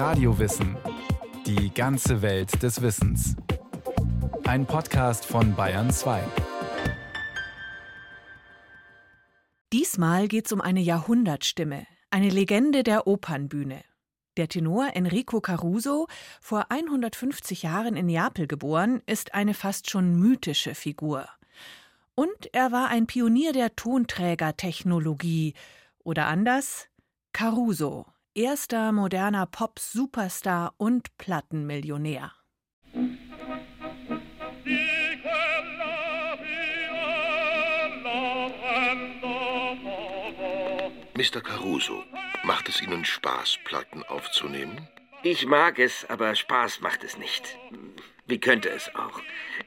Radiowissen. Die ganze Welt des Wissens. Ein Podcast von Bayern 2. Diesmal geht es um eine Jahrhundertstimme, eine Legende der Opernbühne. Der Tenor Enrico Caruso, vor 150 Jahren in Neapel geboren, ist eine fast schon mythische Figur. Und er war ein Pionier der Tonträgertechnologie. Oder anders, Caruso, erster moderner Pop-Superstar und Plattenmillionär. Mr. Caruso, macht es Ihnen Spaß, Platten aufzunehmen? Ich mag es, aber Spaß macht es nicht. Wie könnte es auch?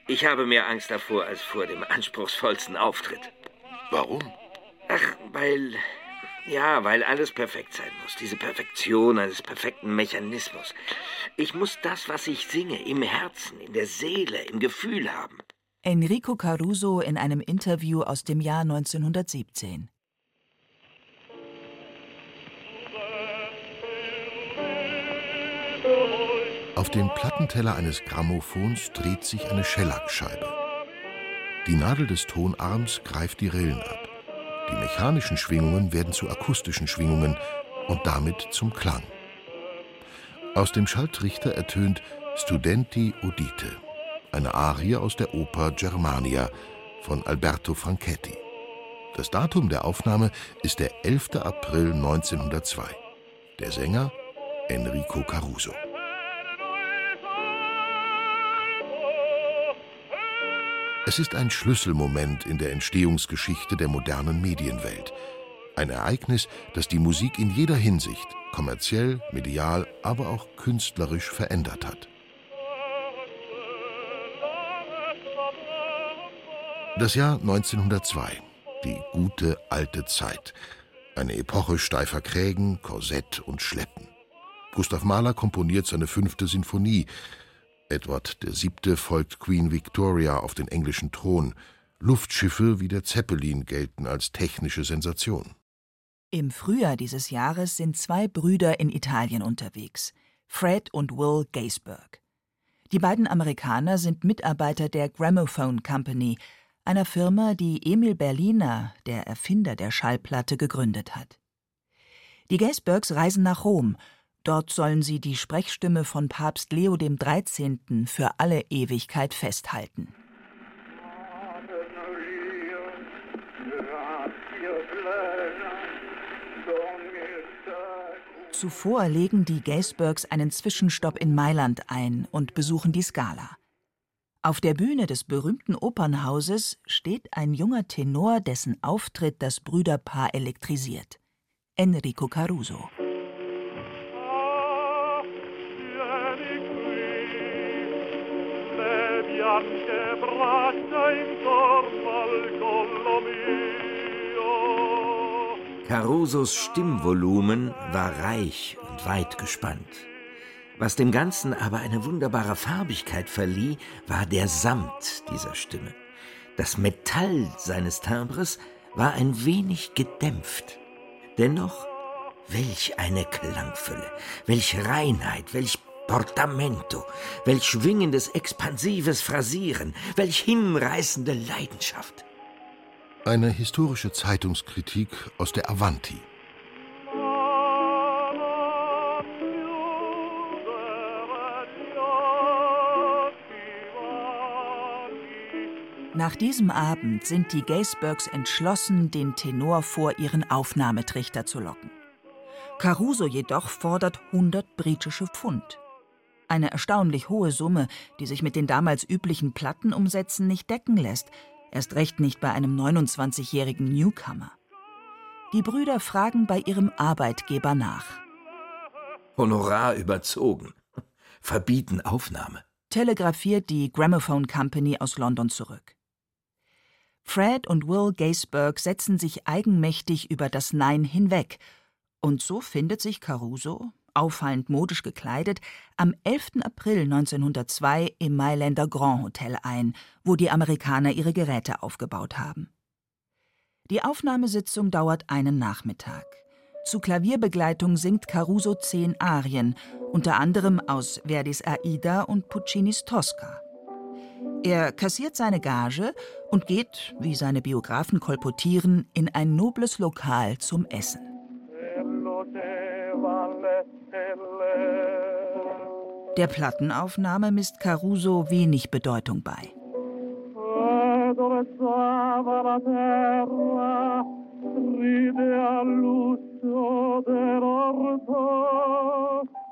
Ich habe mehr Angst davor als vor dem anspruchsvollsten Auftritt. Warum? Ach, weil. Ja, weil alles perfekt sein muss. Diese Perfektion eines perfekten Mechanismus. Ich muss das, was ich singe, im Herzen, in der Seele, im Gefühl haben. Enrico Caruso in einem Interview aus dem Jahr 1917. Auf dem Plattenteller eines Grammophons dreht sich eine Schellackscheibe. Die Nadel des Tonarms greift die Rillen ab. Die mechanischen Schwingungen werden zu akustischen Schwingungen und damit zum Klang. Aus dem Schalltrichter ertönt Studenti Udite, eine Arie aus der Oper Germania von Alberto Franchetti. Das Datum der Aufnahme ist der 11. April 1902. Der Sänger Enrico Caruso. Es ist ein Schlüsselmoment in der Entstehungsgeschichte der modernen Medienwelt. Ein Ereignis, das die Musik in jeder Hinsicht, kommerziell, medial, aber auch künstlerisch verändert hat. Das Jahr 1902, die gute alte Zeit. Eine Epoche steifer Krägen, Korsett und Schleppen. Gustav Mahler komponiert seine fünfte Sinfonie, Edward VII. folgt Queen Victoria auf den englischen Thron. Luftschiffe wie der Zeppelin gelten als technische Sensation. Im Frühjahr dieses Jahres sind zwei Brüder in Italien unterwegs, Fred und Will Gaisberg. Die beiden Amerikaner sind Mitarbeiter der Gramophone Company, einer Firma, die Emil Berliner, der Erfinder der Schallplatte, gegründet hat. Die Gaisbergs reisen nach Rom Dort sollen sie die Sprechstimme von Papst Leo XIII. für alle Ewigkeit festhalten. Zuvor legen die Gaisbergs einen Zwischenstopp in Mailand ein und besuchen die Scala. Auf der Bühne des berühmten Opernhauses steht ein junger Tenor, dessen Auftritt das Brüderpaar elektrisiert. Enrico Caruso. Bianche braccia intorno. Carusos Stimmvolumen war reich und weit gespannt. Was dem Ganzen aber eine wunderbare Farbigkeit verlieh, war der Samt dieser Stimme. Das Metall seines Timbres war ein wenig gedämpft. Dennoch, welch eine Klangfülle, welch Reinheit, welch Portamento, welch schwingendes, expansives Phrasieren, welch hinreißende Leidenschaft. Eine historische Zeitungskritik aus der Avanti. Nach diesem Abend sind die Gaisbergs entschlossen, den Tenor vor ihren Aufnahmetrichter zu locken. Caruso jedoch fordert 100 britische Pfund. Eine erstaunlich hohe Summe, die sich mit den damals üblichen Plattenumsätzen nicht decken lässt, erst recht nicht bei einem 29-jährigen Newcomer. Die Brüder fragen bei ihrem Arbeitgeber nach. Honorar überzogen. Verbieten Aufnahme. Telegrafiert die Gramophone Company aus London zurück. Fred und Will Gaisberg setzen sich eigenmächtig über das Nein hinweg, und so findet sich Caruso, auffallend modisch gekleidet, am 11. April 1902 im Mailänder Grand Hotel ein, wo die Amerikaner ihre Geräte aufgebaut haben. Die Aufnahmesitzung dauert einen Nachmittag. Zu Klavierbegleitung singt Caruso zehn Arien, unter anderem aus Verdis Aida und Puccinis Tosca. Er kassiert seine Gage und geht, wie seine Biografen kolportieren, in ein nobles Lokal zum Essen. Der Plattenaufnahme misst Caruso wenig Bedeutung bei.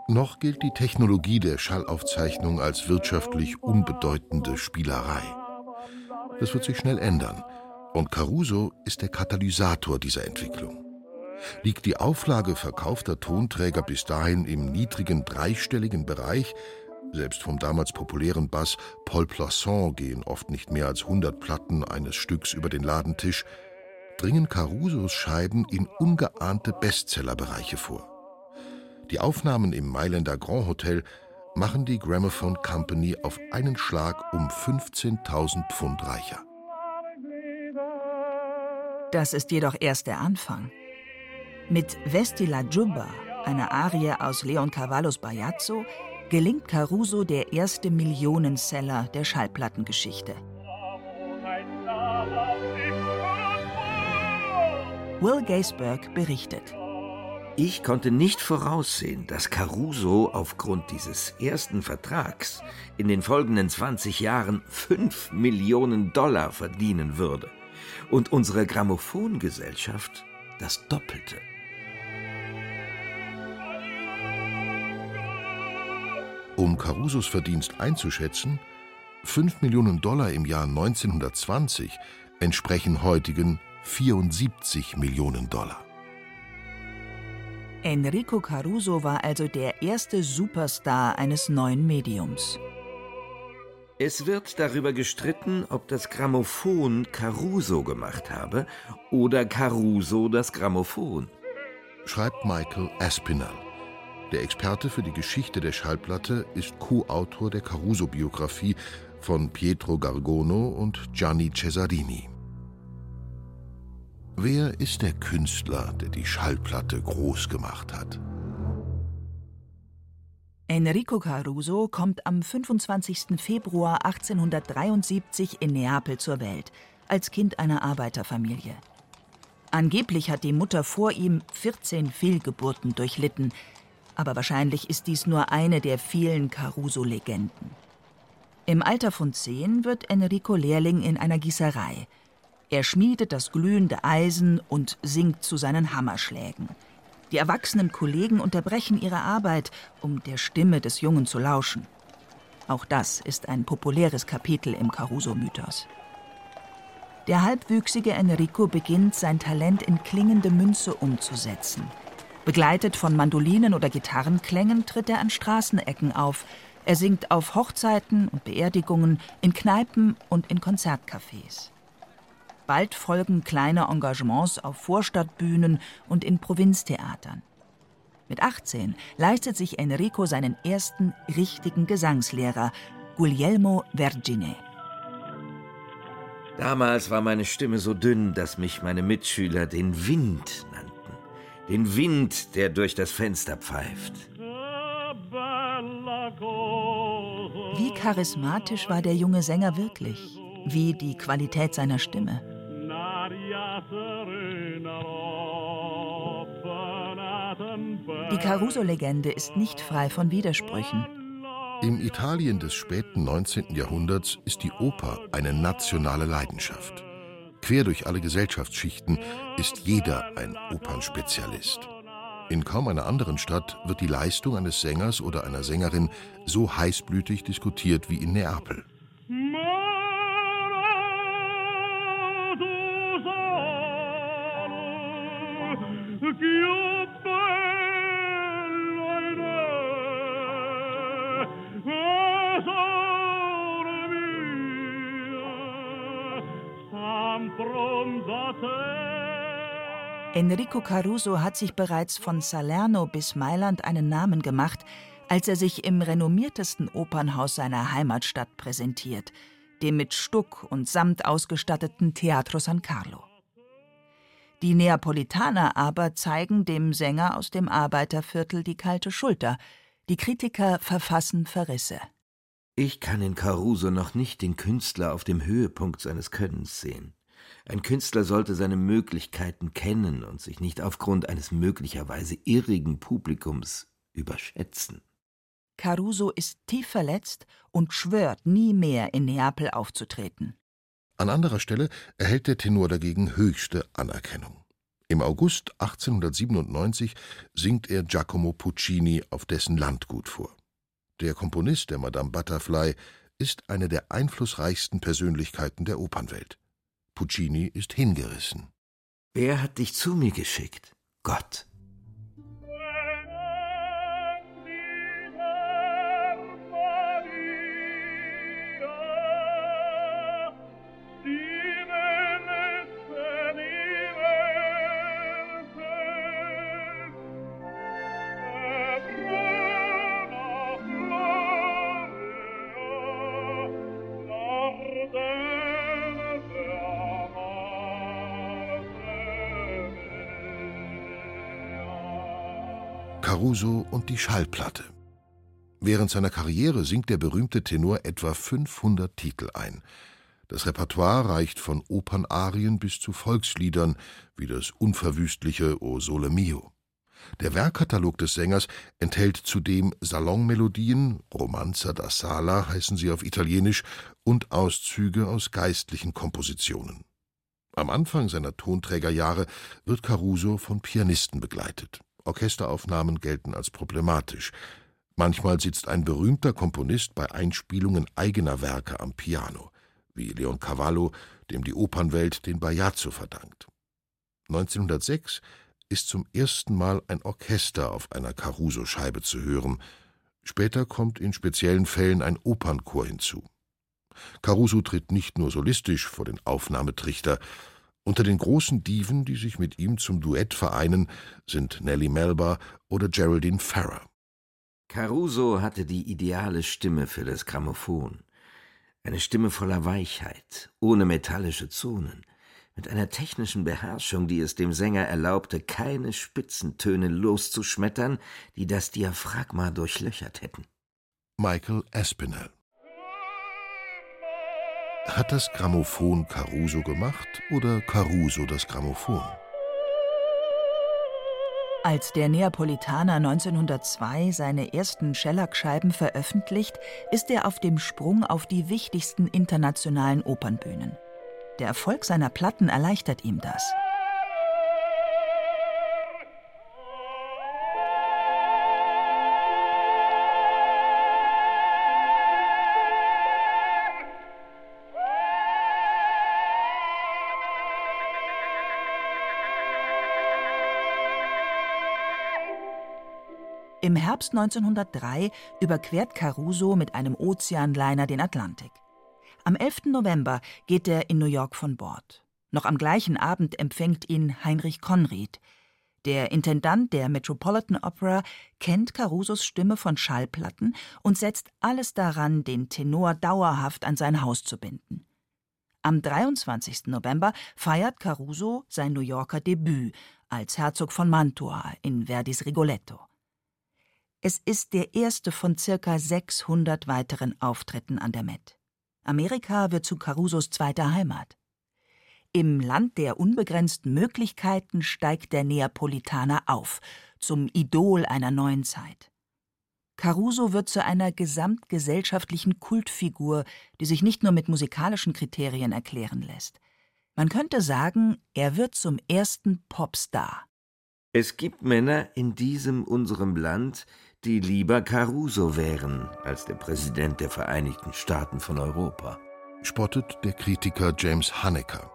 Noch gilt die Technologie der Schallaufzeichnung als wirtschaftlich unbedeutende Spielerei. Das wird sich schnell ändern. Und Caruso ist der Katalysator dieser Entwicklung. Liegt die Auflage verkaufter Tonträger bis dahin im niedrigen dreistelligen Bereich, selbst vom damals populären Bass Paul Poisson gehen oft nicht mehr als 100 Platten eines Stücks über den Ladentisch, dringen Carusos Scheiben in ungeahnte Bestsellerbereiche vor. Die Aufnahmen im Mailänder Grand Hotel machen die Gramophone Company auf einen Schlag um 15.000 Pfund reicher. Das ist jedoch erst der Anfang. Mit Vesti la Giubba, einer Arie aus Leon Cavallos Bajazzo, gelingt Caruso der erste Millionenseller der Schallplattengeschichte. Will Gaisberg berichtet. Ich konnte nicht voraussehen, dass Caruso aufgrund dieses ersten Vertrags in den folgenden 20 Jahren 5 Millionen Dollar verdienen würde und unsere Grammophongesellschaft das Doppelte. Um Carusos Verdienst einzuschätzen, 5 Millionen Dollar im Jahr 1920 entsprechen heutigen 74 Millionen Dollar. Enrico Caruso war also der erste Superstar eines neuen Mediums. Es wird darüber gestritten, ob das Grammophon Caruso gemacht habe oder Caruso das Grammophon. Schreibt Michael Aspinall. Der Experte für die Geschichte der Schallplatte ist Co-Autor der Caruso-Biografie von Pietro Gargono und Gianni Cesarini. Wer ist der Künstler, der die Schallplatte groß gemacht hat? Enrico Caruso kommt am 25. Februar 1873 in Neapel zur Welt, als Kind einer Arbeiterfamilie. Angeblich hat die Mutter vor ihm 14 Fehlgeburten durchlitten, aber wahrscheinlich ist dies nur eine der vielen Caruso-Legenden. Im Alter von zehn wird Enrico Lehrling in einer Gießerei – er schmiedet das glühende Eisen und singt zu seinen Hammerschlägen. Die erwachsenen Kollegen unterbrechen ihre Arbeit, um der Stimme des Jungen zu lauschen. Auch das ist ein populäres Kapitel im Caruso-Mythos. Der halbwüchsige Enrico beginnt, sein Talent in klingende Münze umzusetzen. Begleitet von Mandolinen oder Gitarrenklängen tritt er an Straßenecken auf. Er singt auf Hochzeiten und Beerdigungen, in Kneipen und in Konzertcafés. Bald folgen kleine Engagements auf Vorstadtbühnen und in Provinztheatern. Mit 18 leistet sich Enrico seinen ersten richtigen Gesangslehrer, Guglielmo Vergine. Damals war meine Stimme so dünn, dass mich meine Mitschüler den Wind. Den Wind, der durch das Fenster pfeift. Wie charismatisch war der junge Sänger wirklich? Wie die Qualität seiner Stimme? Die Caruso-Legende ist nicht frei von Widersprüchen. Im Italien des späten 19. Jahrhunderts ist die Oper eine nationale Leidenschaft. Quer durch alle Gesellschaftsschichten ist jeder ein Opernspezialist. In kaum einer anderen Stadt wird die Leistung eines Sängers oder einer Sängerin so heißblütig diskutiert wie in Neapel. Enrico Caruso hat sich bereits von Salerno bis Mailand einen Namen gemacht, als er sich im renommiertesten Opernhaus seiner Heimatstadt präsentiert, dem mit Stuck und Samt ausgestatteten Teatro San Carlo. Die Neapolitaner aber zeigen dem Sänger aus dem Arbeiterviertel die kalte Schulter. Die Kritiker verfassen Verrisse. Ich kann in Caruso noch nicht den Künstler auf dem Höhepunkt seines Könnens sehen. Ein Künstler sollte seine Möglichkeiten kennen und sich nicht aufgrund eines möglicherweise irrigen Publikums überschätzen. Caruso ist tief verletzt und schwört, nie mehr in Neapel aufzutreten. An anderer Stelle erhält der Tenor dagegen höchste Anerkennung. Im August 1897 singt er Giacomo Puccini auf dessen Landgut vor. Der Komponist der Madame Butterfly ist eine der einflussreichsten Persönlichkeiten der Opernwelt. Puccini ist hingerissen. Wer hat dich zu mir geschickt? Gott. Caruso und die Schallplatte. Während seiner Karriere singt der berühmte Tenor etwa 500 Titel ein. Das Repertoire reicht von Opernarien bis zu Volksliedern wie das unverwüstliche O Sole Mio. Der Werkkatalog des Sängers enthält zudem Salonmelodien, Romanza da Sala heißen sie auf Italienisch, und Auszüge aus geistlichen Kompositionen. Am Anfang seiner Tonträgerjahre wird Caruso von Pianisten begleitet. Orchesteraufnahmen gelten als problematisch. Manchmal sitzt ein berühmter Komponist bei Einspielungen eigener Werke am Piano, wie Leon Cavallo, dem die Opernwelt den Bajazzo verdankt. 1906 ist zum ersten Mal ein Orchester auf einer Caruso-Scheibe zu hören. Später kommt in speziellen Fällen ein Opernchor hinzu. Caruso tritt nicht nur solistisch vor den Aufnahmetrichter, unter den großen Diven, die sich mit ihm zum Duett vereinen, sind Nellie Melba oder Geraldine Farrer. Caruso hatte die ideale Stimme für das Grammophon. Eine Stimme voller Weichheit, ohne metallische Zonen, mit einer technischen Beherrschung, die es dem Sänger erlaubte, keine Spitzentöne loszuschmettern, die das Diaphragma durchlöchert hätten. Michael Aspinall hat das Grammophon Caruso gemacht oder Caruso das Grammophon? Als der Neapolitaner 1902 seine ersten Schellackscheiben veröffentlicht, ist er auf dem Sprung auf die wichtigsten internationalen Opernbühnen. Der Erfolg seiner Platten erleichtert ihm das. Im Herbst 1903 überquert Caruso mit einem Ozeanliner den Atlantik. Am 11. November geht er in New York von Bord. Noch am gleichen Abend empfängt ihn Heinrich Conried. Der Intendant der Metropolitan Opera kennt Carusos Stimme von Schallplatten und setzt alles daran, den Tenor dauerhaft an sein Haus zu binden. Am 23. November feiert Caruso sein New Yorker Debüt als Herzog von Mantua in Verdis Rigoletto. Es ist der erste von circa 600 weiteren Auftritten an der Met. Amerika wird zu Carusos zweiter Heimat. Im Land der unbegrenzten Möglichkeiten steigt der Neapolitaner auf, zum Idol einer neuen Zeit. Caruso wird zu einer gesamtgesellschaftlichen Kultfigur, die sich nicht nur mit musikalischen Kriterien erklären lässt. Man könnte sagen, er wird zum ersten Popstar. Es gibt Männer in diesem unserem Land, die lieber Caruso wären als der Präsident der Vereinigten Staaten von Europa. Spottet der Kritiker James Hanecker.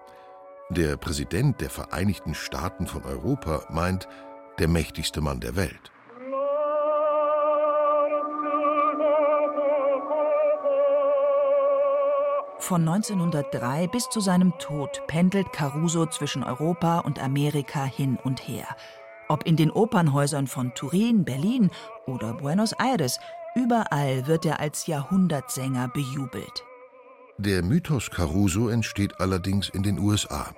Der Präsident der Vereinigten Staaten von Europa meint, der mächtigste Mann der Welt. Von 1903 bis zu seinem Tod pendelt Caruso zwischen Europa und Amerika hin und her. Ob in den Opernhäusern von Turin, Berlin oder Buenos Aires, überall wird er als Jahrhundertsänger bejubelt. Der Mythos Caruso entsteht allerdings in den USA.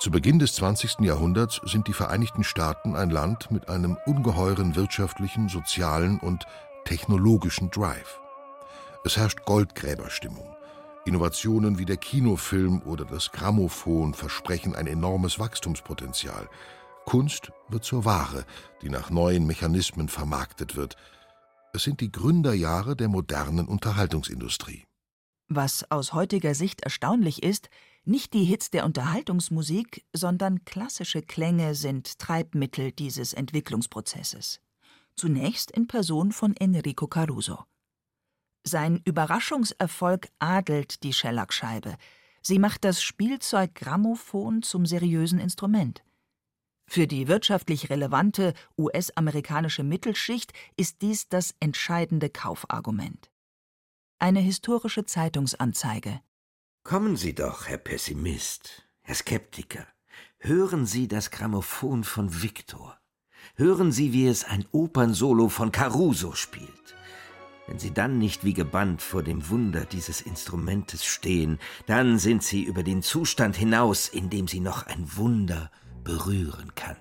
Zu Beginn des 20. Jahrhunderts sind die Vereinigten Staaten ein Land mit einem ungeheuren wirtschaftlichen, sozialen und technologischen Drive. Es herrscht Goldgräberstimmung. Innovationen wie der Kinofilm oder das Grammophon versprechen ein enormes Wachstumspotenzial. Kunst wird zur Ware, die nach neuen Mechanismen vermarktet wird. Es sind die Gründerjahre der modernen Unterhaltungsindustrie. Was aus heutiger Sicht erstaunlich ist, nicht die Hits der Unterhaltungsmusik, sondern klassische Klänge sind Treibmittel dieses Entwicklungsprozesses. Zunächst in Person von Enrico Caruso. Sein Überraschungserfolg adelt die Schellackscheibe. Sie macht das Spielzeug Grammophon zum seriösen Instrument. Für die wirtschaftlich relevante US-amerikanische Mittelschicht ist dies das entscheidende Kaufargument. Eine historische Zeitungsanzeige. Kommen Sie doch, Herr Pessimist, Herr Skeptiker. Hören Sie das Grammophon von Victor. Hören Sie, wie es ein Opernsolo von Caruso spielt. Wenn Sie dann nicht wie gebannt vor dem Wunder dieses Instrumentes stehen, dann sind Sie über den Zustand hinaus, in dem Sie noch ein Wunder berühren kann.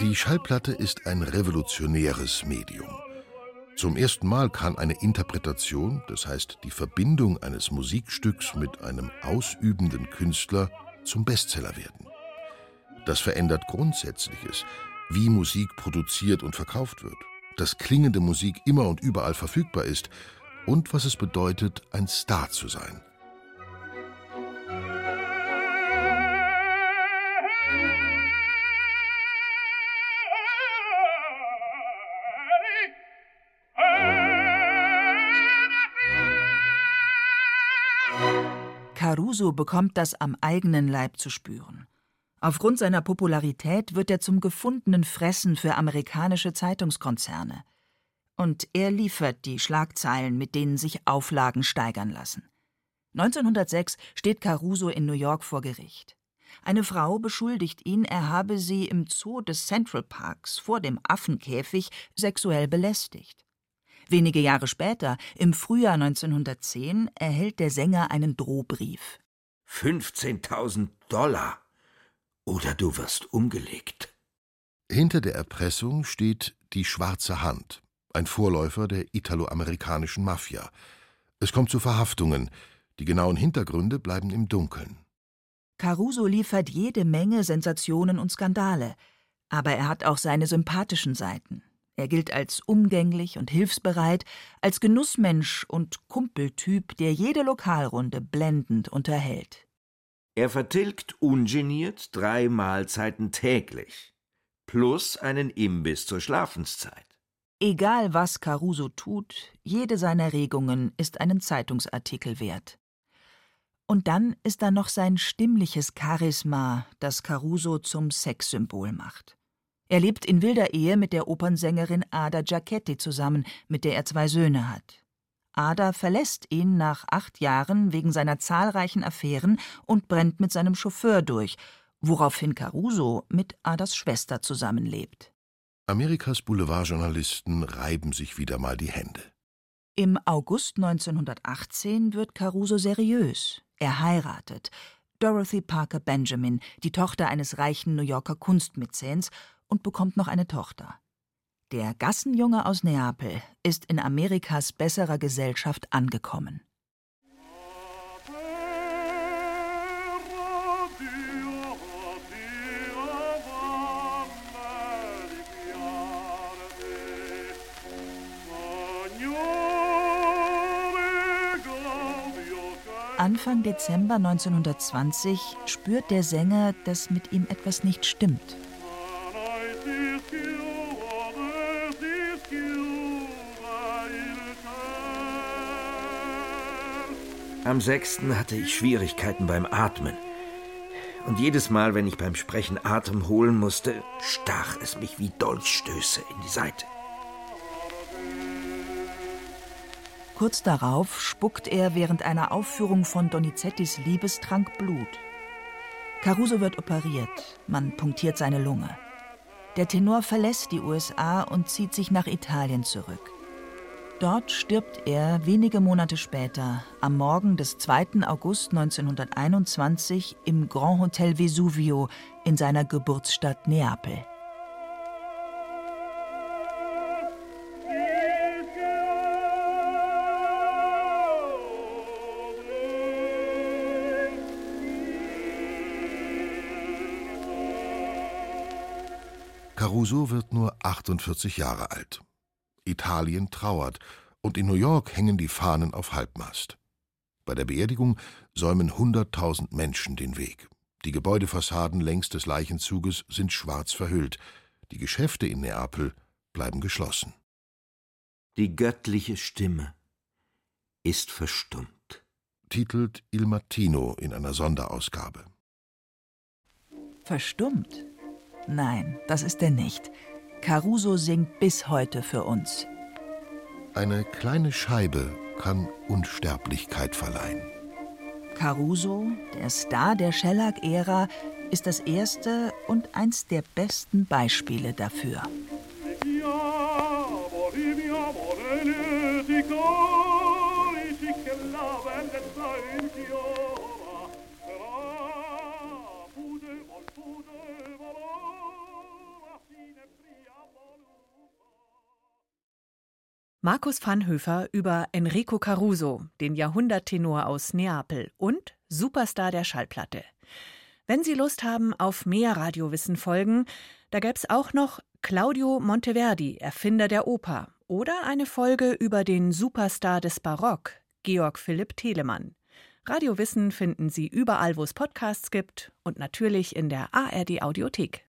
Die Schallplatte ist ein revolutionäres Medium. Zum ersten Mal kann eine Interpretation, das heißt die Verbindung eines Musikstücks mit einem ausübenden Künstler, zum Bestseller werden. Das verändert Grundsätzliches, wie Musik produziert und verkauft wird, dass klingende Musik immer und überall verfügbar ist und was es bedeutet, ein Star zu sein. Caruso bekommt das am eigenen Leib zu spüren. Aufgrund seiner Popularität wird er zum gefundenen Fressen für amerikanische Zeitungskonzerne. Und er liefert die Schlagzeilen, mit denen sich Auflagen steigern lassen. 1906 steht Caruso in New York vor Gericht. Eine Frau beschuldigt ihn, er habe sie im Zoo des Central Parks vor dem Affenkäfig sexuell belästigt. Wenige Jahre später, im Frühjahr 1910, erhält der Sänger einen Drohbrief. 15.000 Dollar. Oder du wirst umgelegt. Hinter der Erpressung steht die Schwarze Hand, ein Vorläufer der italoamerikanischen Mafia. Es kommt zu Verhaftungen. Die genauen Hintergründe bleiben im Dunkeln. Caruso liefert jede Menge Sensationen und Skandale. Aber er hat auch seine sympathischen Seiten. Er gilt als umgänglich und hilfsbereit, als Genussmensch und Kumpeltyp, der jede Lokalrunde blendend unterhält. Er vertilgt ungeniert drei Mahlzeiten täglich, plus einen Imbiss zur Schlafenszeit. Egal was Caruso tut, jede seiner Regungen ist einen Zeitungsartikel wert. Und dann ist da noch sein stimmliches Charisma, das Caruso zum Sexsymbol macht. Er lebt in wilder Ehe mit der Opernsängerin Ada Giacchetti zusammen, mit der er zwei Söhne hat. Ada verlässt ihn nach acht Jahren wegen seiner zahlreichen Affären und brennt mit seinem Chauffeur durch, woraufhin Caruso mit Adas Schwester zusammenlebt. Amerikas Boulevardjournalisten reiben sich wieder mal die Hände. Im August 1918 wird Caruso seriös. Er heiratet. Dorothy Parker Benjamin, die Tochter eines reichen New Yorker Kunstmäzens, und bekommt noch eine Tochter. Der Gassenjunge aus Neapel ist in Amerikas besserer Gesellschaft angekommen. Anfang Dezember 1920 spürt der Sänger, dass mit ihm etwas nicht stimmt. Am 6. hatte ich Schwierigkeiten beim Atmen. Und jedes Mal, wenn ich beim Sprechen Atem holen musste, stach es mich wie Dolchstöße in die Seite. Kurz darauf spuckt er während einer Aufführung von Donizettis Liebestrank Blut. Caruso wird operiert, man punktiert seine Lunge. Der Tenor verlässt die USA und zieht sich nach Italien zurück. Dort stirbt er wenige Monate später, am Morgen des 2. August 1921 im Grand Hotel Vesuvio in seiner Geburtsstadt Neapel. Caruso wird nur 48 Jahre alt. Italien trauert und in New York hängen die Fahnen auf Halbmast. Bei der Beerdigung säumen 100.000 Menschen den Weg. Die Gebäudefassaden längs des Leichenzuges sind schwarz verhüllt. Die Geschäfte in Neapel bleiben geschlossen. Die göttliche Stimme ist verstummt, titelt Il Mattino in einer Sonderausgabe. Verstummt? Nein, das ist er nicht. Caruso singt bis heute für uns. Eine kleine Scheibe kann Unsterblichkeit verleihen. Caruso, der Star der Shellac-Ära, ist das erste und eins der besten Beispiele dafür. Markus Vanhöfer über Enrico Caruso, den Jahrhunderttenor aus Neapel und Superstar der Schallplatte. Wenn Sie Lust haben auf mehr Radiowissen folgen, da gäbe es auch noch Claudio Monteverdi, Erfinder der Oper, oder eine Folge über den Superstar des Barock, Georg Philipp Telemann. Radiowissen finden Sie überall, wo es Podcasts gibt und natürlich in der ARD Audiothek.